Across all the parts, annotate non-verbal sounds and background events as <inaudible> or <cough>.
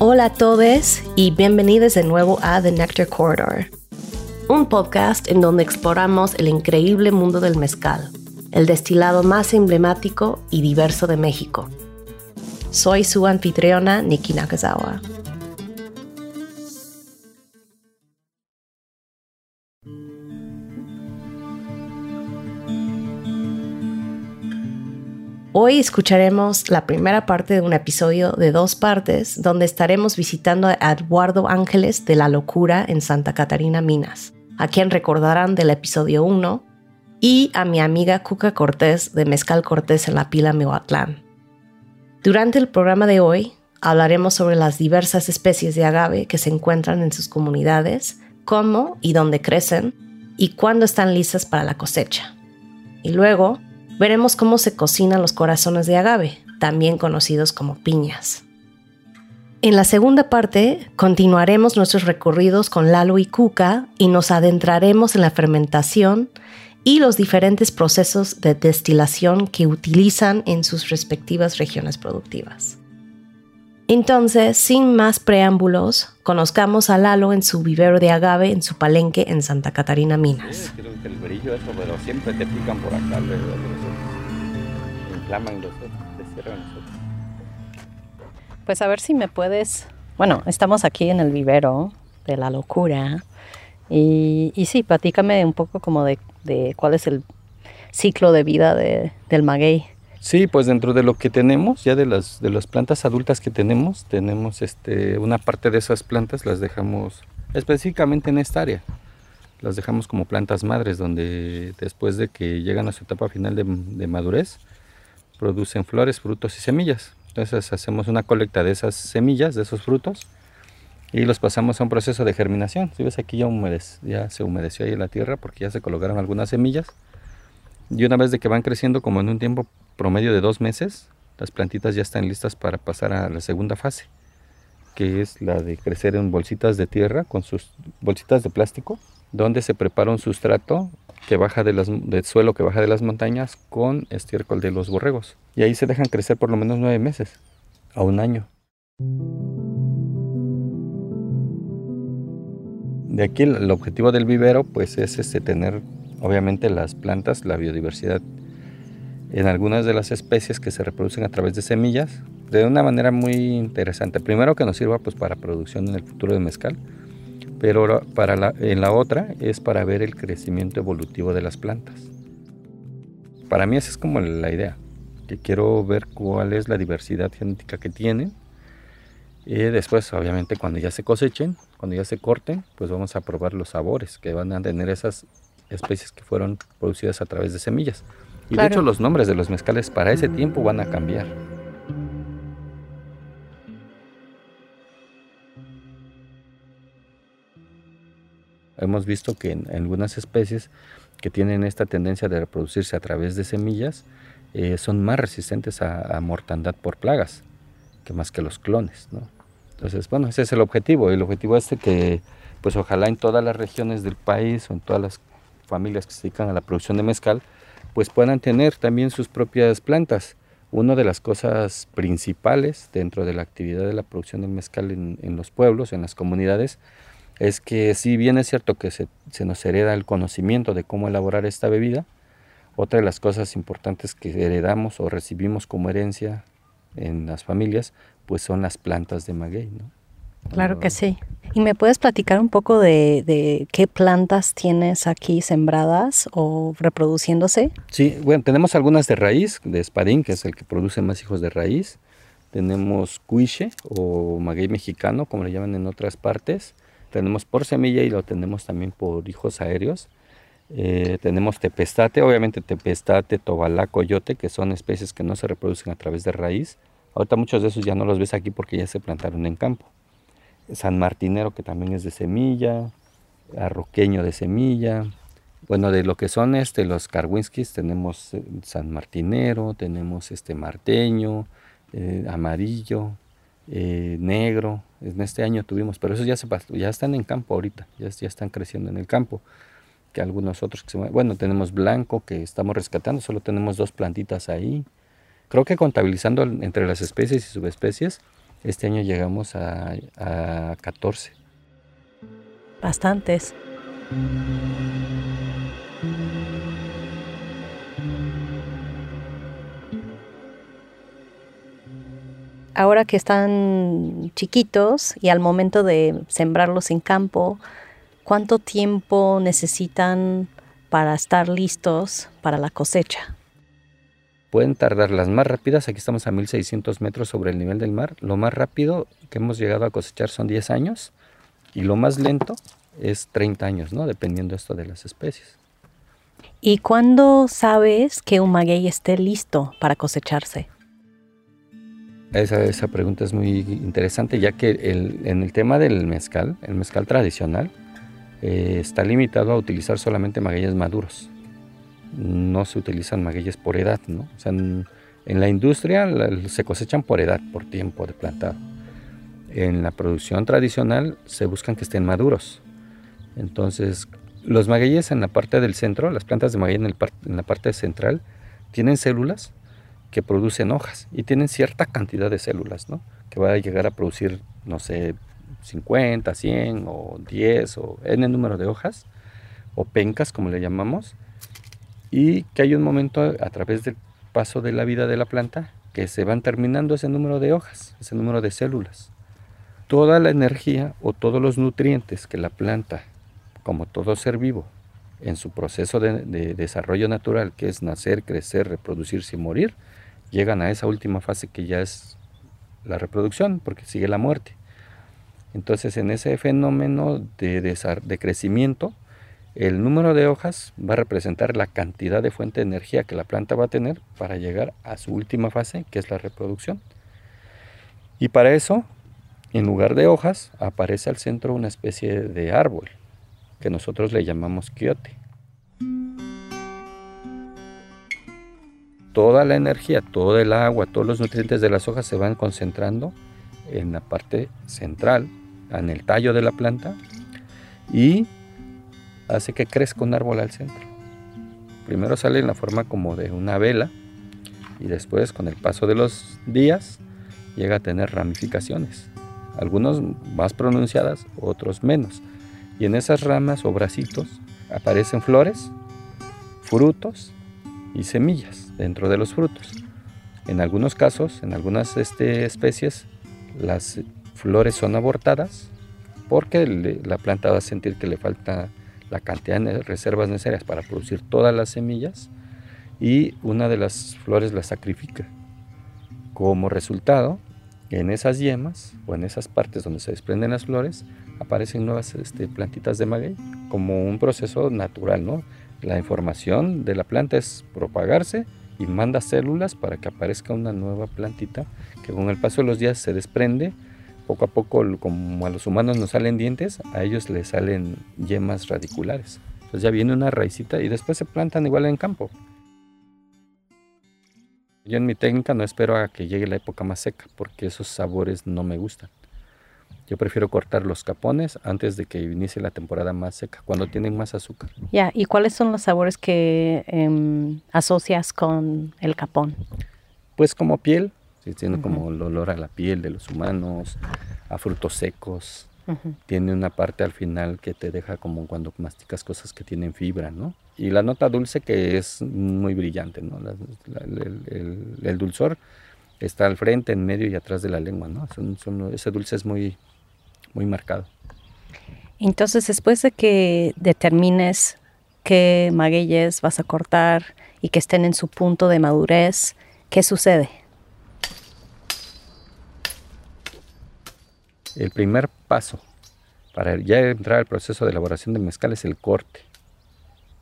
Hola a todos y bienvenidos de nuevo a The Nectar Corridor, un podcast en donde exploramos el increíble mundo del mezcal, el destilado más emblemático y diverso de México. Soy su anfitriona Nikki Nakazawa. Hoy escucharemos la primera parte de un episodio de dos partes donde estaremos visitando a Eduardo Ángeles de La Locura en Santa Catarina, Minas, a quien recordarán del episodio 1, y a mi amiga Cuca Cortés de Mezcal Cortés en la Pila Mihuatlán. Durante el programa de hoy hablaremos sobre las diversas especies de agave que se encuentran en sus comunidades, cómo y dónde crecen, y cuándo están listas para la cosecha. Y luego veremos cómo se cocinan los corazones de agave, también conocidos como piñas. En la segunda parte continuaremos nuestros recorridos con Lalo y Cuca y nos adentraremos en la fermentación y los diferentes procesos de destilación que utilizan en sus respectivas regiones productivas. Entonces, sin más preámbulos, conozcamos a Lalo en su vivero de agave en su palenque en Santa Catarina, Minas. Los Pues a ver si me puedes... Bueno, estamos aquí en el vivero de la locura. Y, y sí, platícame un poco como de, de cuál es el ciclo de vida de, del maguey. Sí, pues dentro de lo que tenemos, ya de las, de las plantas adultas que tenemos, tenemos este, una parte de esas plantas las dejamos específicamente en esta área. Las dejamos como plantas madres, donde después de que llegan a su etapa final de, de madurez, producen flores, frutos y semillas. Entonces hacemos una colecta de esas semillas, de esos frutos, y los pasamos a un proceso de germinación. Si ves aquí ya, se humedeció ahí la tierra porque ya se colocaron algunas semillas. Y una vez de que van creciendo como en un tiempo promedio de dos meses, las plantitas ya están listas para pasar a la segunda fase, que es la de crecer en bolsitas de tierra con sus bolsitas de plástico, donde se prepara un sustrato que baja del suelo que baja de las montañas con estiércol de los borregos. Y ahí se dejan crecer por lo menos nueve meses a un año. De aquí el, objetivo del vivero pues es este, tener obviamente las plantas, la biodiversidad en algunas de las especies que se reproducen a través de semillas de una manera muy interesante. Primero que nos sirva pues para producción en el futuro de mezcal, pero para en la otra es para ver el crecimiento evolutivo de las plantas. Para mí esa es como la idea, que quiero ver cuál es la diversidad genética que tienen. Y después, obviamente, cuando ya se cosechen, cuando ya se corten, pues vamos a probar los sabores que van a tener esas especies que fueron producidas a través de semillas. Y de hecho los nombres de los mezcales para ese tiempo van a cambiar. Hemos visto que en algunas especies que tienen esta tendencia de reproducirse a través de semillas eh, son más resistentes a, mortandad por plagas que más que los clones. Entonces, bueno, ese es el objetivo. El objetivo es que, pues ojalá en todas las regiones del país o en todas las familias que se dedican a la producción de mezcal, pues puedan tener también sus propias plantas. Una de las cosas principales dentro de la actividad de la producción del mezcal en, los pueblos, en las comunidades, es que si bien es cierto que se, se, nos hereda el conocimiento de cómo elaborar esta bebida, otra de las cosas importantes que heredamos o recibimos como herencia en las familias, pues son las plantas de maguey, ¿no? Claro que sí. ¿Y me puedes platicar un poco de, qué plantas tienes aquí sembradas o reproduciéndose? Sí, bueno, tenemos algunas de raíz, de espadín, que es el que produce más hijos de raíz. Tenemos cuiche o maguey mexicano, como le llaman en otras partes. Tenemos por semilla y lo tenemos también por hijos aéreos. Eh, tenemos tepestate, obviamente tepestate, tobalá, coyote, que son especies que no se reproducen a través de raíz. Ahorita muchos de esos ya no los ves aquí porque ya se plantaron en campo. San Martinero que también es de semilla, Arroqueño de semilla. Bueno, de lo que son este, los Karwinskis tenemos eh, San Martinero, tenemos este Marteño, eh, amarillo, eh, negro. En este año tuvimos, pero esos ya, se, ya están en campo ahorita, ya, están creciendo en el campo. Que algunos otros, bueno, tenemos blanco que estamos rescatando, solo tenemos dos plantitas ahí. Creo que contabilizando entre las especies y subespecies, Este año llegamos a, a 14. Bastantes. Ahora que están chiquitos y al momento de sembrarlos en campo, ¿cuánto tiempo necesitan para estar listos para la cosecha? Pueden tardar las más rápidas, aquí estamos a 1600 metros sobre el nivel del mar, lo más rápido que hemos llegado a cosechar son 10 años y lo más lento es 30 años, ¿no? Dependiendo esto de las especies. ¿Y cuándo sabes que un maguey esté listo para cosecharse? Esa, esa pregunta es muy interesante, ya que el, en el tema del mezcal, el mezcal tradicional, eh, está limitado a utilizar solamente magueyes maduros. No se utilizan magueyes por edad, ¿no? O sea, en, en la industria se cosechan por edad, por tiempo de plantado. En la producción tradicional se buscan que estén maduros. Entonces, los magueyes en la parte del centro, las plantas de maguey en, en la parte central, tienen células que producen hojas y tienen cierta cantidad de células, ¿no? Que va a llegar a producir, no sé, 50, 100 o 10 o el número de hojas o pencas, como le llamamos, y que hay un momento a través del paso de la vida de la planta que se van terminando ese número de hojas, ese número de células. Toda la energía o todos los nutrientes que la planta como todo ser vivo, en su proceso de, desarrollo natural, que es nacer, crecer, reproducirse y morir, llegan a esa última fase que ya es la reproducción, porque sigue la muerte. Entonces, en ese fenómeno de, de, crecimiento, el número de hojas va a representar la cantidad de fuente de energía que la planta va a tener para llegar a su última fase, que es la reproducción. Y para eso, en lugar de hojas, aparece al centro una especie de árbol que nosotros le llamamos quiote. Toda la energía, todo el agua, todos los nutrientes de las hojas se van concentrando en la parte central, en el tallo de la planta y hace que crezca un árbol al centro. Primero sale en la forma como de una vela y después con el paso de los días llega a tener ramificaciones, algunos más pronunciadas, otros menos y en esas ramas o bracitos aparecen flores, frutos y semillas dentro de los frutos. En algunos casos, en algunas este, especies, las flores son abortadas porque la planta va a sentir que le falta la cantidad de reservas necesarias para producir todas las semillas y una de las flores la sacrifica. Como resultado, en esas yemas o en esas partes donde se desprenden las flores aparecen nuevas este, plantitas de maguey como un proceso natural, ¿no? La información de la planta es propagarse y manda células para que aparezca una nueva plantita que con el paso de los días se desprende. Poco a poco, como a los humanos nos salen dientes, a ellos les salen yemas radiculares. Entonces ya viene una raicita y después se plantan igual en campo. Yo en mi técnica no espero a que llegue la época más seca porque esos sabores no me gustan. Yo prefiero cortar los capones antes de que inicie la temporada más seca, cuando tienen más azúcar. Ya, ¿y cuáles son los sabores que em, asocias con el capón? Pues como piel, tiene como el olor a la piel de los humanos, a frutos secos. Tiene una parte al final que te deja como cuando masticas cosas que tienen fibra, ¿no? Y la nota dulce que es muy brillante, ¿no? el, dulzor está al frente, en medio y atrás de la lengua, ¿no? ese dulce es muy, muy marcado. Entonces, después de que determines qué magueyes vas a cortar y que estén en su punto de madurez, ¿qué sucede? El primer paso para ya entrar al proceso de elaboración de mezcal es el corte.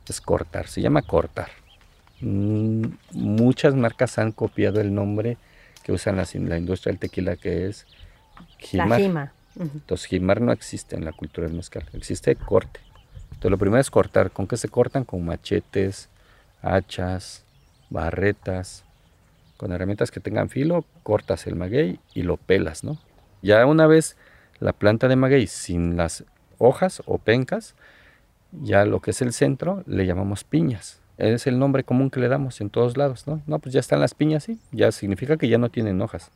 Es cortar, se llama cortar. Mm, muchas marcas han copiado el nombre que usan la, la industria del tequila que es La entonces, jimar no existe en la cultura del mezcal, existe corte. Entonces, lo primero es cortar. ¿Con qué se cortan? Con machetes, hachas, barretas. Con herramientas que tengan filo, cortas el maguey y lo pelas, ¿no? Ya una vez la planta de maguey sin las hojas o pencas, ya lo que es el centro le llamamos piñas. Es el nombre común que le damos en todos lados, ¿no? No, pues ya están las piñas, sí. Ya significa que ya no tienen hojas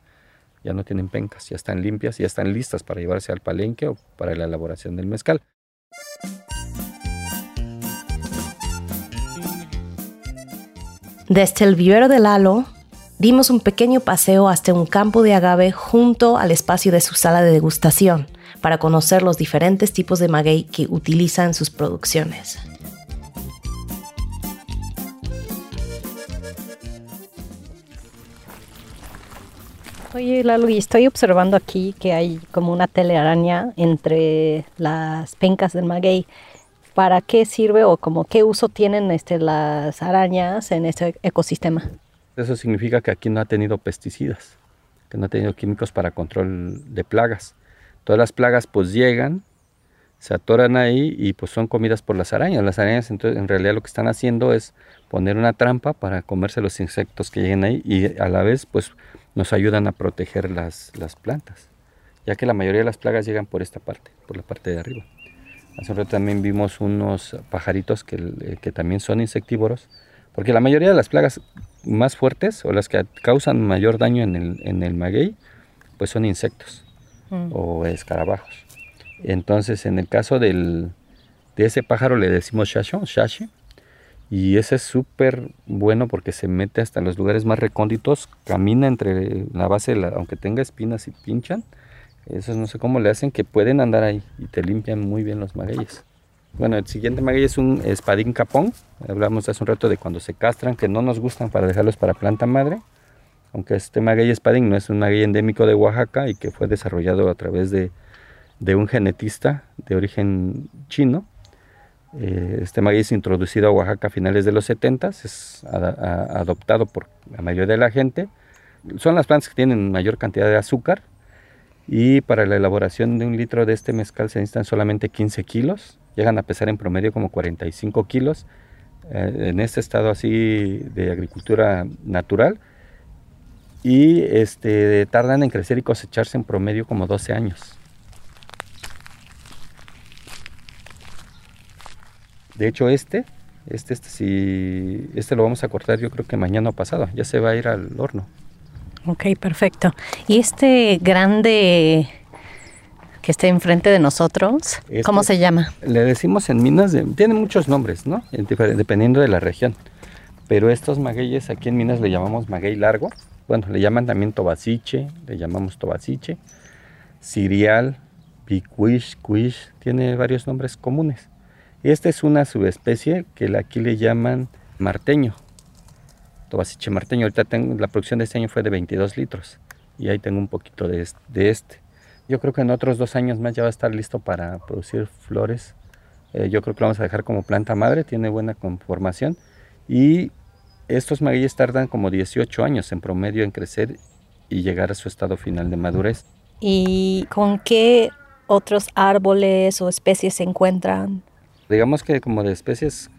ya no tienen pencas, ya están limpias, ya están listas para llevarse al palenque o para la elaboración del mezcal. Desde el vivero de Lalo, dimos un pequeño paseo hasta un campo de agave junto al espacio de su sala de degustación para conocer los diferentes tipos de maguey que utiliza en sus producciones. Oye, Lalo, y estoy observando aquí que hay como una telaraña entre las pencas del maguey. ¿Para qué sirve o como qué uso tienen este, las arañas en este ecosistema? Eso significa que aquí no ha tenido pesticidas, que no ha tenido químicos para control de plagas. Todas las plagas pues llegan, se atoran ahí y pues son comidas por las arañas. Las arañas entonces en realidad lo que están haciendo es poner una trampa para comerse los insectos que lleguen ahí y a la vez pues nos ayudan a proteger las, las plantas, ya que la mayoría de las plagas llegan por esta parte, por la parte de arriba. Hace un rato también vimos unos pajaritos que, eh, que, también son insectívoros, porque la mayoría de las plagas más fuertes o las que causan mayor daño en el, en el maguey, pues son insectos mm. o escarabajos. Entonces, en el caso del, de ese pájaro le decimos shashi, y ese es súper bueno porque se mete hasta los lugares más recónditos, camina entre la base, aunque tenga espinas y pinchan. Esos no sé cómo le hacen que pueden andar ahí y te limpian muy bien los magueyes. Bueno, el siguiente maguey es un espadín capón. Hablamos hace un rato de cuando se castran, que no nos gustan para dejarlos para planta madre. Aunque este maguey espadín no es un maguey endémico de Oaxaca y que fue desarrollado a través de, de un genetista de origen chino eh, este es introducido a Oaxaca a finales de los 70, es adoptado por la mayoría de la gente. Son las plantas que tienen mayor cantidad de azúcar y para la elaboración de un litro de este mezcal se necesitan solamente 15 kilos, llegan a pesar en promedio como 45 kilos eh, en este estado así de agricultura natural y este, tardan en crecer y cosecharse en promedio como 12 años. De hecho, este, este, este, si, este lo vamos a cortar yo creo que mañana o pasado, ya se va a ir al horno. Ok, perfecto. ¿Y este grande que está enfrente de nosotros, cómo este se llama? Le decimos en Minas, tiene muchos nombres, ¿no? Dependiendo de la región. Pero estos magueyes aquí en Minas le llamamos maguey largo. Bueno, le llaman también tobasiche, le llamamos tobasiche, cirial, picuish, cuish, tiene varios nombres comunes. Esta es una subespecie que aquí le llaman marteño, tobasiche marteño. Ahorita tengo, la producción de este año fue de 22 litros y ahí tengo un poquito de, este. Yo creo que en otros dos años más ya va a estar listo para producir flores. Eh, yo creo que lo vamos a dejar como planta madre, tiene buena conformación y estos magueyes tardan como 18 años en promedio en crecer y llegar a su estado final de madurez. ¿Y con qué otros árboles o especies se encuentran? Digamos que como de especies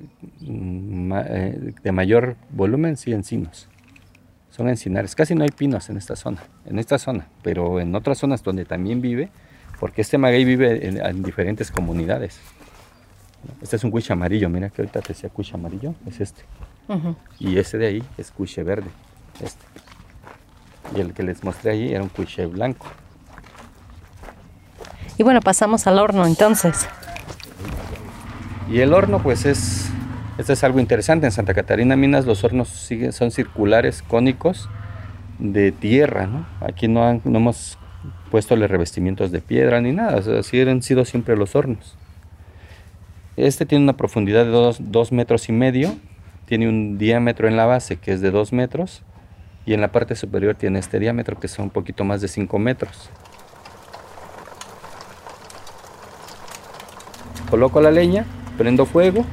mm, eh, de mayor volumen, sí, encinos. Son encinares. Casi no hay pinos en esta zona, en esta zona, pero en otras zonas donde también vive, porque este maguey vive en, diferentes comunidades. Este es un cuiche amarillo, mira que ahorita te decía cuiche amarillo, es este. Y ese de ahí es cuiche verde, este. Y el que les mostré ahí era un cuiche blanco. Y bueno, pasamos al horno entonces. Y el horno, pues es, esto es algo interesante. En Santa Catarina Minas los hornos siguen, son circulares, cónicos, de tierra, ¿no? Aquí no, no hemos puesto revestimientos de piedra ni nada, así han sido siempre los hornos. Este tiene una profundidad de 2 metros y medio, tiene un diámetro en la base que es de 2 metros y en la parte superior tiene este diámetro que son un poquito más de 5 metros. Coloco la leña prendo fuego,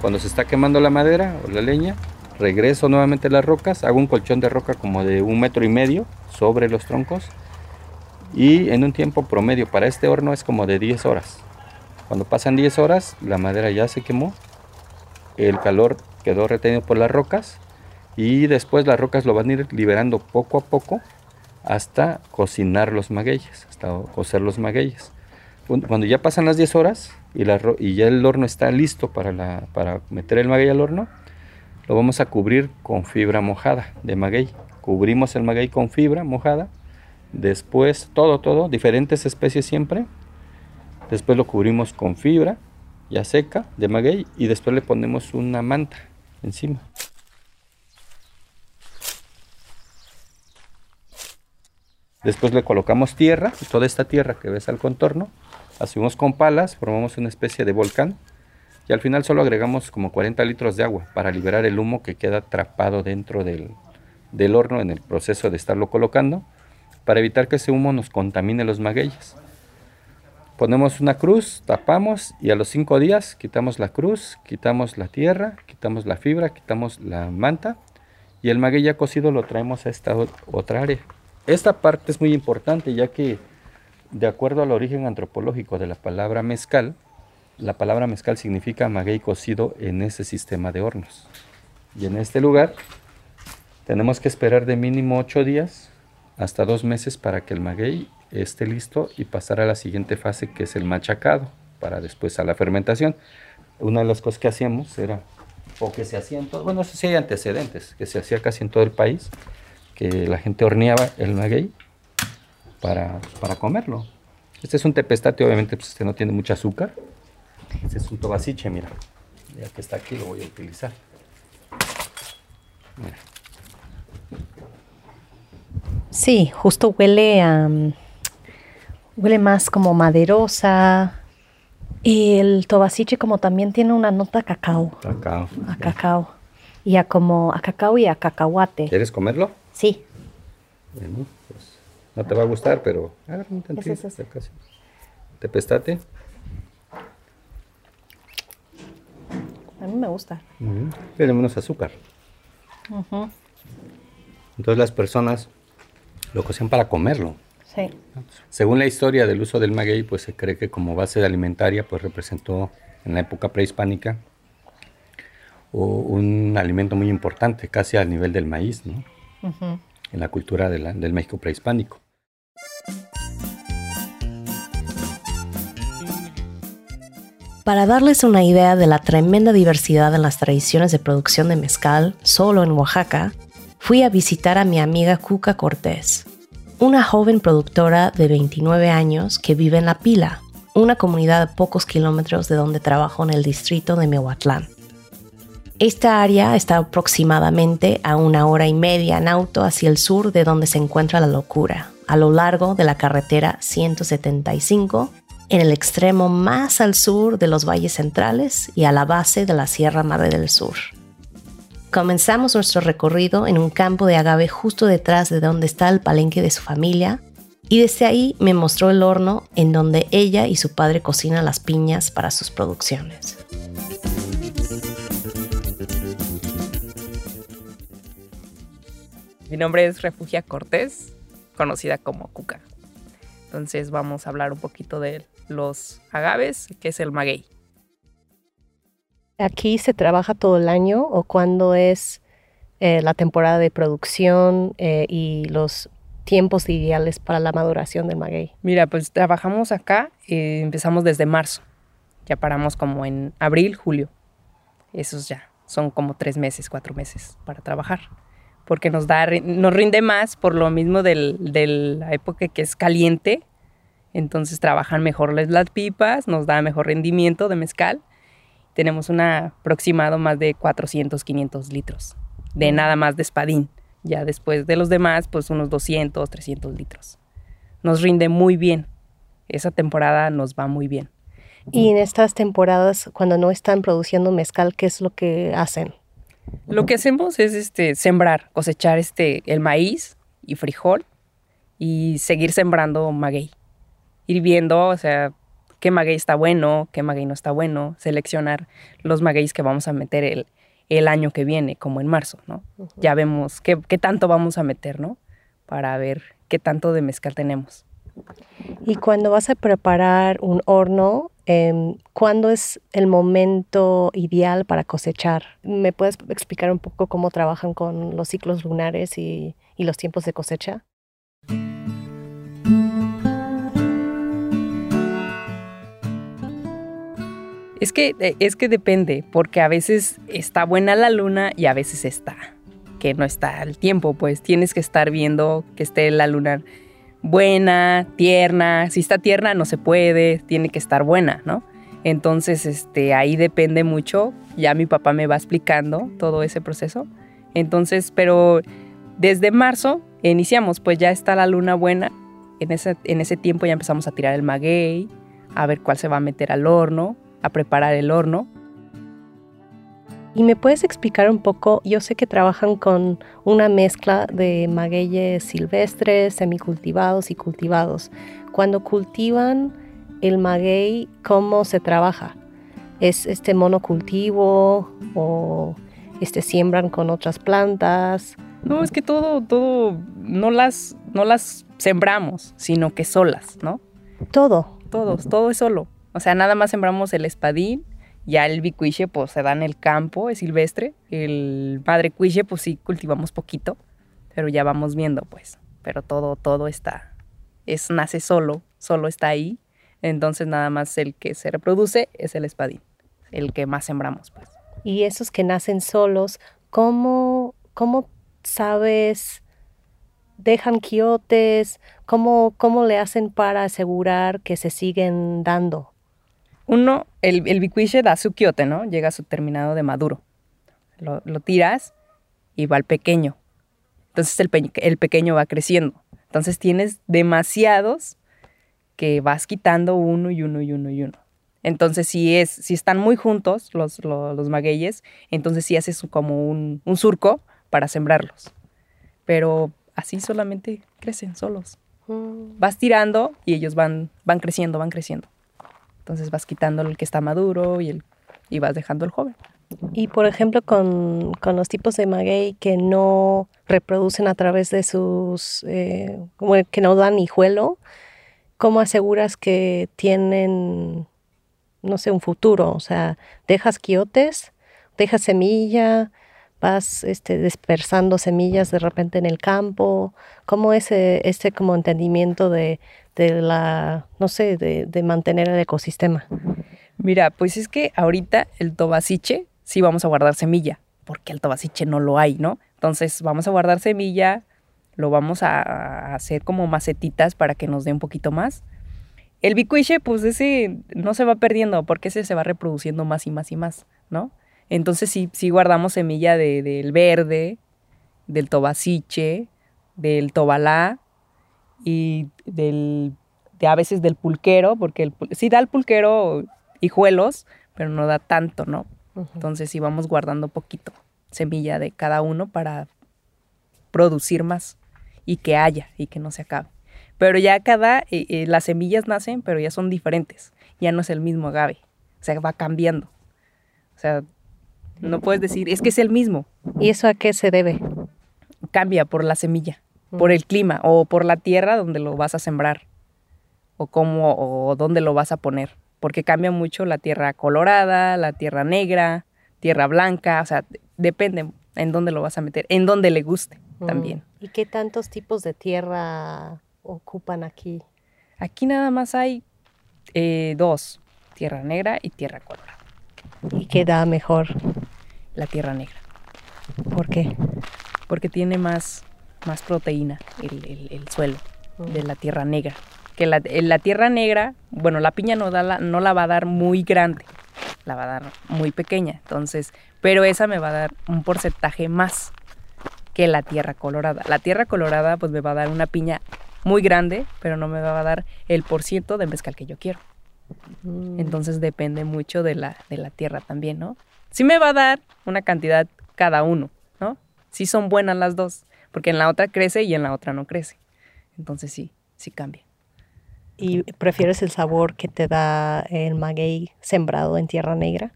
cuando se está quemando la madera o la leña, regreso nuevamente a las rocas, hago un colchón de roca como de un metro y medio sobre los troncos y en un tiempo promedio para este horno es como de 10 horas. Cuando pasan 10 horas, la madera ya se quemó, el calor quedó retenido por las rocas y después las rocas lo van a ir liberando poco a poco hasta cocinar los magueyes, hasta cocer los magueyes. Cuando ya pasan las 10 horas, y, ya el horno está listo para, para meter el maguey al horno, lo vamos a cubrir con fibra mojada de maguey. Cubrimos el maguey con fibra mojada Después, todo, todo, diferentes especies siempre. Después lo cubrimos con fibra ya seca de maguey y después le ponemos una manta encima. Después le colocamos tierra, toda esta tierra que ves al contorno, hacemos con palas, formamos una especie de volcán y al final solo agregamos como 40 litros de agua para liberar el humo que queda atrapado dentro del, del horno en el proceso de estarlo colocando, para evitar que ese humo nos contamine los magueyes. Ponemos una cruz, tapamos y a los cinco días quitamos la cruz, quitamos la tierra, quitamos la fibra, quitamos la manta y el maguey ya cocido lo traemos a esta otra área. Esta parte es muy importante ya que de acuerdo al origen antropológico de la palabra mezcal, la palabra mezcal significa maguey cocido en ese sistema de hornos. Y en este lugar tenemos que esperar de mínimo ocho días hasta dos meses para que el maguey esté listo y pasar a la siguiente fase que es el machacado para después a la fermentación. Una de las cosas que hacíamos era, o que se hacía en todo, bueno, eso sí hay antecedentes, que se hacía casi en todo el país, que la gente horneaba el maguey para, para comerlo. Este es un tepestate, obviamente pues este no tiene mucho azúcar. Este es un tobasiche, mira. Ya que está aquí lo voy a utilizar. Sí, justo huele a... Huele más como maderosa. Y el tobasiche como también tiene una nota a cacao. Cacao. A cacao. Y a como a cacao y a cacahuate. ¿Quieres comerlo? Sí. Bueno, pues no te va a gustar, pero agarra un tantito. Es. Te pestate. A mí me gusta. Tiene menos azúcar. Entonces las personas lo cocían para comerlo. Sí. Según la historia del uso del maguey, pues se cree que como base alimentaria, pues representó en la época prehispánica o un alimento muy importante, casi al nivel del maíz, ¿no? En la cultura de la- del México prehispánico. Para darles una idea de la tremenda diversidad en las tradiciones de producción de mezcal, solo en Oaxaca, fui a visitar a mi amiga Cuca Cortés, una joven productora de 29 años que vive en La Pila, una comunidad a pocos kilómetros de donde trabajo en el distrito de Mehuatlán. Esta área está aproximadamente a una hora y media en auto hacia el sur de donde se encuentra la locura, a lo largo de la carretera 175, en el extremo más al sur de los valles centrales y a la base de la Sierra Madre del Sur. Comenzamos nuestro recorrido en un campo de agave justo detrás de donde está el palenque de su familia y desde ahí me mostró el horno en donde ella y su padre cocinan las piñas para sus producciones. Mi nombre es Refugia Cortés, conocida como Cuca. Entonces vamos a hablar un poquito de los agaves, que es el maguey. ¿Aquí se trabaja todo el año o cuándo es eh, la temporada de producción eh, y los tiempos ideales para la maduración del maguey? Mira, pues trabajamos acá, eh, empezamos desde marzo. Ya paramos como en abril, julio. Esos ya son como tres meses, cuatro meses para trabajar. Porque nos, da, nos rinde más por lo mismo del, de la época que es caliente. Entonces trabajan mejor las, las pipas, nos da mejor rendimiento de mezcal. Tenemos un aproximado más de 400, 500 litros de nada más de espadín. Ya después de los demás, pues unos 200, 300 litros. Nos rinde muy bien. Esa temporada nos va muy bien. Y en estas temporadas, cuando no están produciendo mezcal, ¿qué es lo que hacen? Lo que hacemos es este, sembrar, cosechar este, el maíz y frijol y seguir sembrando maguey. Ir viendo, o sea, qué maguey está bueno, qué maguey no está bueno, seleccionar los magueyes que vamos a meter el, el año que viene, como en marzo, ¿no? Ya vemos qué, qué tanto vamos a meter, ¿no? Para ver qué tanto de mezcal tenemos. Y cuando vas a preparar un horno, eh, ¿cuándo es el momento ideal para cosechar? ¿Me puedes explicar un poco cómo trabajan con los ciclos lunares y, y los tiempos de cosecha? Es que, eh, es que depende, porque a veces está buena la luna y a veces está, que no está al tiempo, pues tienes que estar viendo que esté la luna buena, tierna. Si está tierna no se puede, tiene que estar buena, ¿no? Entonces, este, ahí depende mucho. Ya mi papá me va explicando todo ese proceso. Entonces, pero desde marzo iniciamos, pues ya está la luna buena. En ese, en ese tiempo ya empezamos a tirar el maguey, a ver cuál se va a meter al horno, a preparar el horno. ¿Y me puedes explicar un poco? Yo sé que trabajan con una mezcla de magueyes silvestres, semicultivados y cultivados. Cuando cultivan el maguey, ¿cómo se trabaja? ¿Es este monocultivo o este siembran con otras plantas? No, es que todo, todo, no las, no las sembramos, sino que solas, ¿no? Todo. Todos, todo es solo. O sea, nada más sembramos el espadín, ya el bicuiche pues se da en el campo, es silvestre. El padre cuiche pues sí cultivamos poquito, pero ya vamos viendo pues. Pero todo, todo está, es, nace solo, solo está ahí. Entonces nada más el que se reproduce es el espadín, el que más sembramos pues. Y esos que nacen solos, ¿cómo, cómo sabes? ¿Dejan quiotes? ¿Cómo, ¿Cómo le hacen para asegurar que se siguen dando? Uno, el, el bicuiche da su quiote, ¿no? Llega a su terminado de maduro. Lo, lo tiras y va al pequeño. Entonces el, pe el pequeño va creciendo. Entonces tienes demasiados que vas quitando uno y uno y uno y uno. Entonces, si, es, si están muy juntos los, los, los magueyes, entonces sí haces como un, un, surco para sembrarlos. Pero así solamente crecen solos. Mm. Vas tirando y ellos van, van creciendo, van creciendo. Entonces vas quitando el que está maduro y, el, y vas dejando el joven. Y por ejemplo, con, con, los tipos de maguey que no reproducen a través de sus, eh, que no dan hijuelo, ¿cómo aseguras que tienen, no sé, un futuro? O sea, dejas quiotes, dejas semilla, vas este, dispersando semillas de repente en el campo. ¿Cómo es este como entendimiento de, de la, no sé, de, de, mantener el ecosistema? Mira, pues es que ahorita el tobasiche sí vamos a guardar semilla, porque el tobasiche no lo hay, ¿no? Entonces vamos a guardar semilla, lo vamos a hacer como macetitas para que nos dé un poquito más. El bicuiche, pues ese no se va perdiendo, porque ese se va reproduciendo más y más y más, ¿no? Entonces sí, sí guardamos semilla de, del verde, del tobasiche, del tobalá, y del, de a veces del pulquero, porque el, sí da el pulquero hijuelos, pero no da tanto, ¿no? Uh -huh. Entonces sí vamos guardando poquito semilla de cada uno para producir más y que haya y que no se acabe. Pero ya cada, eh, eh, las semillas nacen, pero ya son diferentes, ya no es el mismo agave, o sea, va cambiando. O sea, no puedes decir, es que es el mismo. ¿Y eso a qué se debe? Cambia por la semilla por el clima o por la tierra donde lo vas a sembrar o cómo o dónde lo vas a poner, porque cambia mucho la tierra colorada, la tierra negra, tierra blanca, o sea, depende en dónde lo vas a meter, en dónde le guste mm. también. ¿Y qué tantos tipos de tierra ocupan aquí? Aquí nada más hay eh, dos, tierra negra y tierra colorada. ¿Y qué da mejor? La tierra negra. ¿Por qué? Porque tiene más más proteína el, el, el suelo de la tierra negra. Que la, la, tierra negra, bueno, la piña no, da la, no la va a dar muy grande, la va a dar muy pequeña. Entonces, pero esa me va a dar un porcentaje más que la tierra colorada. La tierra colorada pues me va a dar una piña muy grande, pero no me va a dar el por ciento de mezcal que yo quiero. Mm. Entonces depende mucho de la, de la tierra también, ¿no? Sí me va a dar una cantidad cada uno, ¿no? Sí son buenas las dos, porque en la otra crece y en la otra no crece. Entonces sí, sí cambia. ¿Y prefieres el sabor que te da el maguey sembrado en tierra negra?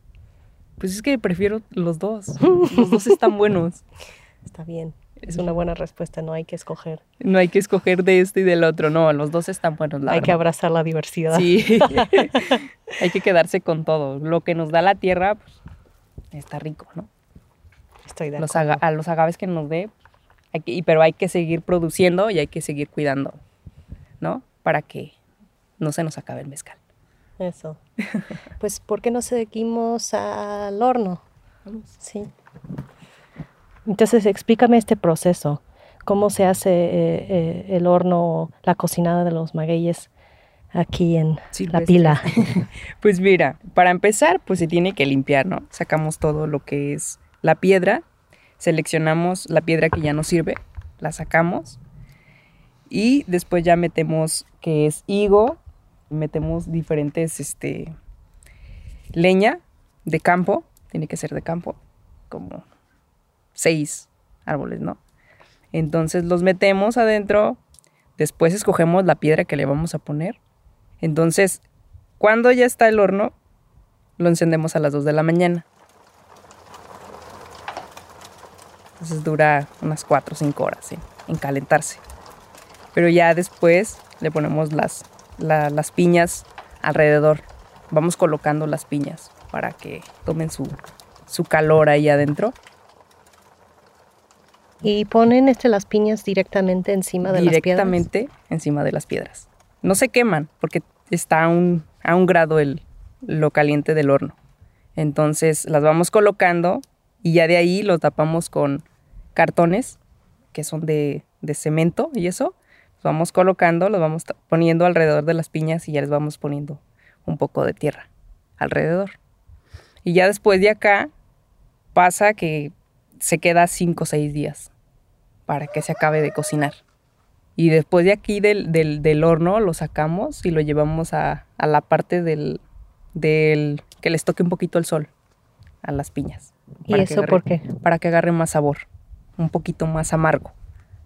Pues es que prefiero los dos. <laughs> los dos están buenos. Está bien. Es una buena respuesta, no hay que escoger. No hay que escoger de este y del otro, no, los dos están buenos. La hay verdad. que abrazar la diversidad. Sí, <laughs> <laughs> hay que quedarse con todo. Lo que nos da la tierra, pues, está rico, ¿no? Estoy de los a los agaves que nos dé, pero hay que seguir produciendo y hay que seguir cuidando, ¿no? Para que no se nos acabe el mezcal. Eso. Pues, ¿por qué no seguimos al horno? Vamos. Sí. Entonces, explícame este proceso. cómo se hace eh, eh, el horno, la cocinada de los magueyes aquí en la Silvestres. pila. <laughs> Pues mira, para empezar, pues se tiene que limpiar, ¿no? Sacamos todo lo que es la piedra, seleccionamos la piedra que ya no sirve, la sacamos y después ya metemos que es higo, metemos diferentes, este, leña de campo, tiene que ser de campo, como seis árboles, ¿no? Entonces los metemos adentro, después escogemos la piedra que le vamos a poner. Entonces, cuando ya está el horno, lo encendemos a las 2 de la mañana. Entonces dura unas 4 o 5 horas en, en calentarse. Pero ya después le ponemos las, la- las piñas alrededor. Vamos colocando las piñas para que tomen su, su calor ahí adentro. Y ponen este, las piñas directamente encima de las piedras. directamente encima de las piedras. No se queman porque está a un, a un grado el, lo caliente del horno. Entonces las vamos colocando y ya de ahí lo tapamos con cartones que son de, de cemento y eso. Los vamos colocando, los vamos poniendo alrededor de las piñas y ya les vamos poniendo un poco de tierra alrededor. Y ya después de acá pasa que se queda 5 o 6 días para que se acabe de cocinar. Y después de aquí del, del- del horno lo sacamos y lo llevamos a, a la parte del, del que les toque un poquito el sol a las piñas. ¿Y eso por qué? Para que agarre más sabor, un poquito más amargo,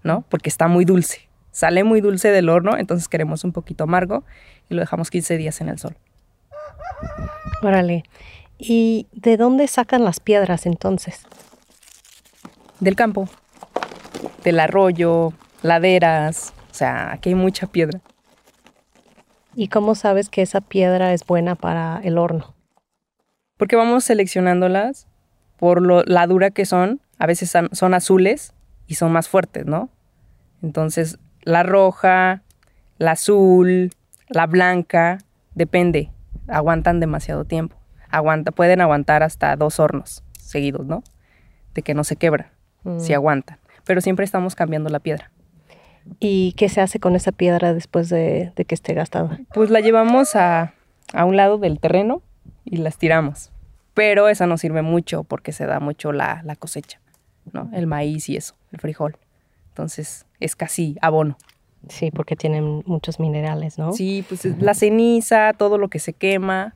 ¿no? Porque está muy dulce. Sale muy dulce del horno, entonces queremos un poquito amargo y lo dejamos 15 días en el sol. Órale. ¿Y de dónde sacan las piedras entonces? Del campo, del arroyo, laderas, o sea, aquí hay mucha piedra. ¿Y cómo sabes que esa piedra es buena para el horno? Porque vamos seleccionándolas por lo, la dura que son. A veces son, azules y son más fuertes, ¿no? Entonces, la roja, la azul, la blanca, depende. Aguantan demasiado tiempo. Aguanta, pueden aguantar hasta dos hornos seguidos, ¿no? De que no se quebra, Mm. si aguantan. Pero siempre estamos cambiando la piedra. ¿Y qué se hace con esa piedra después de, de que esté gastada? Pues la llevamos a, a un lado del terreno y las tiramos. Pero esa no sirve mucho porque se da mucho la, la cosecha, ¿no? El maíz y eso, el frijol. Entonces es casi abono. Sí, porque tienen muchos minerales, ¿no? Sí, pues es la ceniza, todo lo que se quema,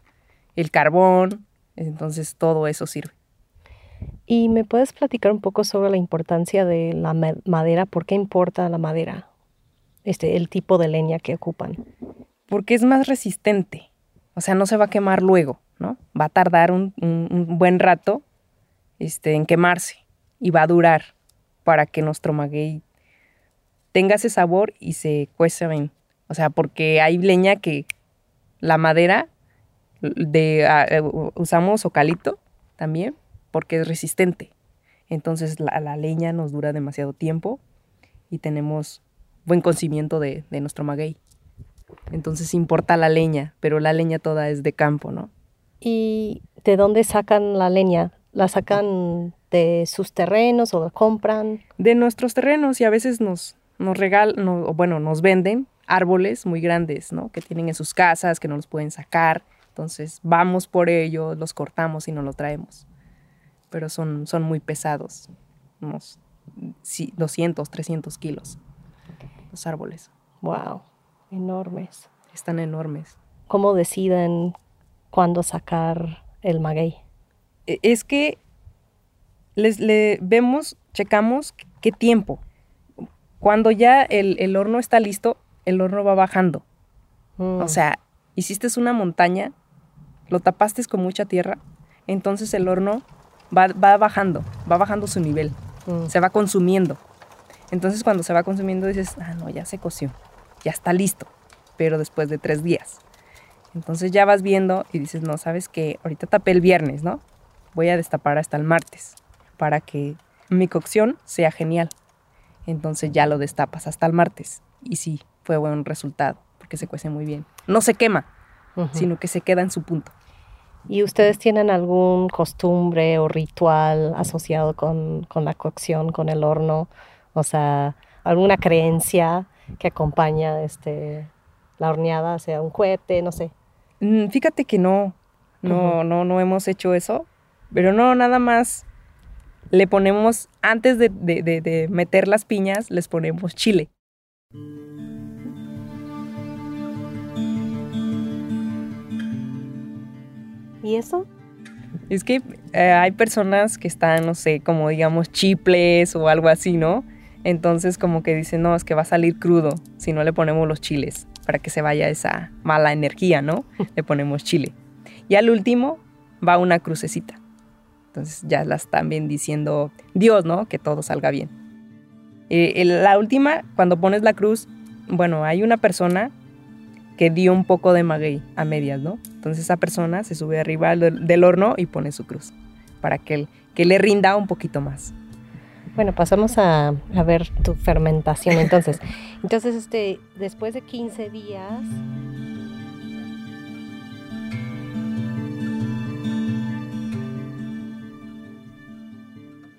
el carbón, entonces todo eso sirve. ¿Y me puedes platicar un poco sobre la importancia de la ma- madera? ¿Por qué importa la madera? Este, el tipo de leña que ocupan. Porque es más resistente. O sea, no se va a quemar luego, ¿no? Va a tardar un, un- un buen rato este, en quemarse y va a durar para que nuestro maguey tenga ese sabor y se cueza bien. O sea, porque hay leña que la madera de eh, usamos eucalipto también porque es resistente. Entonces la, la leña nos dura demasiado tiempo y tenemos buen conocimiento de, de nuestro maguey. Entonces importa la leña, pero la leña toda es de campo, ¿no? ¿Y de dónde sacan la leña? ¿La sacan de sus terrenos o compran? De nuestros terrenos y a veces nos, nos regalan, o bueno, nos venden árboles muy grandes, ¿no? Que tienen en sus casas, que no los pueden sacar. Entonces vamos por ellos, los cortamos y nos lo traemos. Pero son, son muy pesados, unos sí, 200, 300 kilos. Los árboles ¡Wow! Enormes. están enormes. ¿Cómo deciden cuándo sacar el maguey? E- es que les le vemos, checamos qué tiempo. Cuando ya el, el horno está listo, el horno va bajando. Mm, O sea, hiciste una montaña, lo tapaste con mucha tierra, entonces el horno va, va bajando, va bajando su nivel, mm. se va consumiendo. Entonces cuando se va consumiendo dices, ah, no, ya se coció, ya está listo, pero después de tres días. Entonces ya vas viendo y dices, no, sabes que ahorita tapé el viernes, ¿no? Voy a destapar hasta el martes para que mi cocción sea genial. Entonces ya lo destapas hasta el martes. Y sí, fue buen resultado, porque se cuece muy bien. No se quema, sino que se queda en su punto. ¿Y ustedes tienen algún costumbre o ritual asociado con, con la cocción, con el horno? O sea, alguna creencia que acompaña este, la horneada, sea un cohete, no sé. Mm, Fíjate que no, no, no, no hemos hecho eso, pero no, nada más le ponemos, antes de, de- de- de meter las piñas, les ponemos chile. ¿Y eso? Es que eh, hay personas que están, no sé, como digamos chiples o algo así, ¿no? Entonces como que dicen, no, es que va a salir crudo si no le ponemos los chiles, para que se vaya esa mala energía, ¿no? <laughs> le ponemos chile. Y al último va una crucecita. Entonces ya la están bendiciendo Dios, ¿no? Que todo salga bien. Eh, la última, cuando pones la cruz, bueno, hay una persona que dio un poco de maguey a medias, ¿no? Entonces esa persona se sube arriba del, del horno y pone su cruz para que, el- que le rinda un poquito más. Bueno, pasamos a, a ver tu fermentación entonces. Entonces, este, después de 15 días...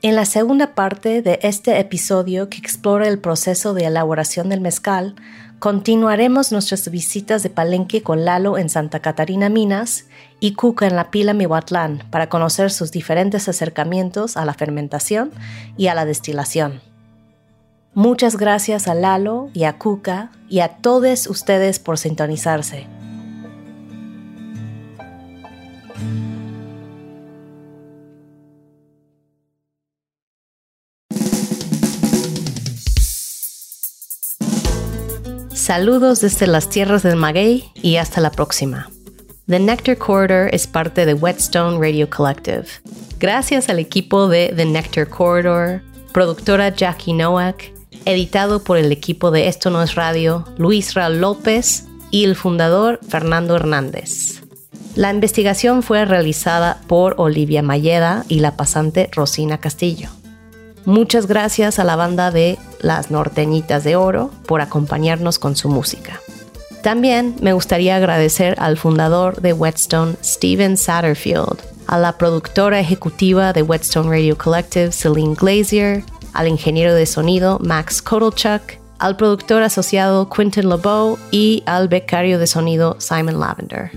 En la segunda parte de este episodio que explora el proceso de elaboración del mezcal, continuaremos nuestras visitas de Palenque con Lalo en Santa Catarina, Minas, y Cuca en la Pila Mihuatlán para conocer sus diferentes acercamientos a la fermentación y a la destilación. Muchas gracias a Lalo y a Cuca y a todos ustedes por sintonizarse. Saludos desde las tierras del maguey y hasta la próxima. The Nectar Corridor es parte de Whetstone Radio Collective. Gracias al equipo de The Nectar Corridor, productora Jackie Nowak, editado por el equipo de Esto No es Radio, Luis Raúl López y el fundador Fernando Hernández. La investigación fue realizada por Olivia Mayeda y la pasante Rosina Castillo. Muchas gracias a la banda de Las Norteñitas de Oro por acompañarnos con su música. También me gustaría agradecer al fundador de Whetstone, Steven Satterfield, a la productora ejecutiva de Whetstone Radio Collective, Celine Glazier, al ingeniero de sonido Max Kotelchuk, al productor asociado Quentin LeBeau y al becario de sonido Simon Lavender.